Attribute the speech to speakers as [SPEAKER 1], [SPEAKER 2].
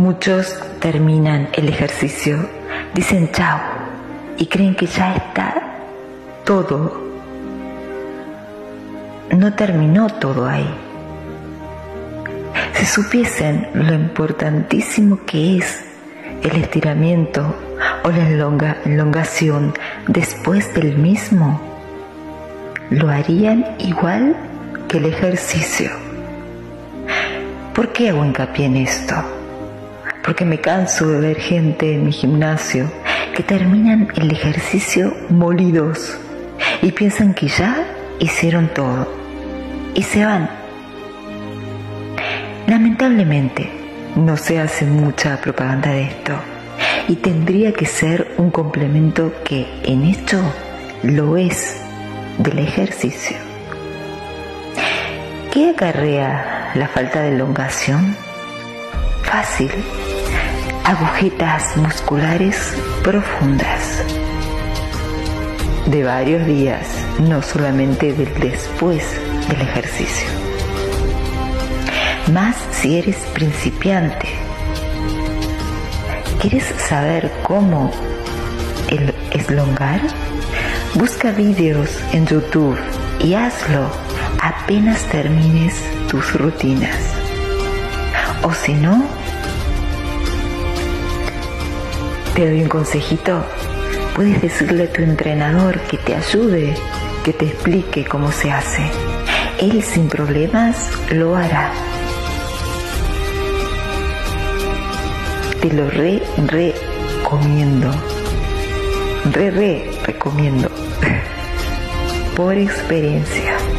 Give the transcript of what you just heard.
[SPEAKER 1] Muchos terminan el ejercicio, dicen chao y creen que ya está todo. No terminó todo ahí. Si supiesen lo importantísimo que es el estiramiento o la elongación después del mismo, lo harían igual que el ejercicio. ¿Por qué hago hincapié en esto? Porque me canso de ver gente en mi gimnasio que terminan el ejercicio molidos y piensan que ya hicieron todo y se van. Lamentablemente no se hace mucha propaganda de esto y tendría que ser un complemento que en hecho lo es del ejercicio. ¿Qué acarrea la falta de elongación? Fácil. Agujetas musculares profundas. De varios días, no solamente del después del ejercicio. Más si eres principiante. ¿Quieres saber cómo el eslongar? Busca vídeos en YouTube y hazlo apenas termines tus rutinas. O si no, te doy un consejito. Puedes decirle a tu entrenador que te ayude, que te explique cómo se hace. Él sin problemas lo hará. Te lo re, recomiendo. Re, re, recomiendo. Por experiencia.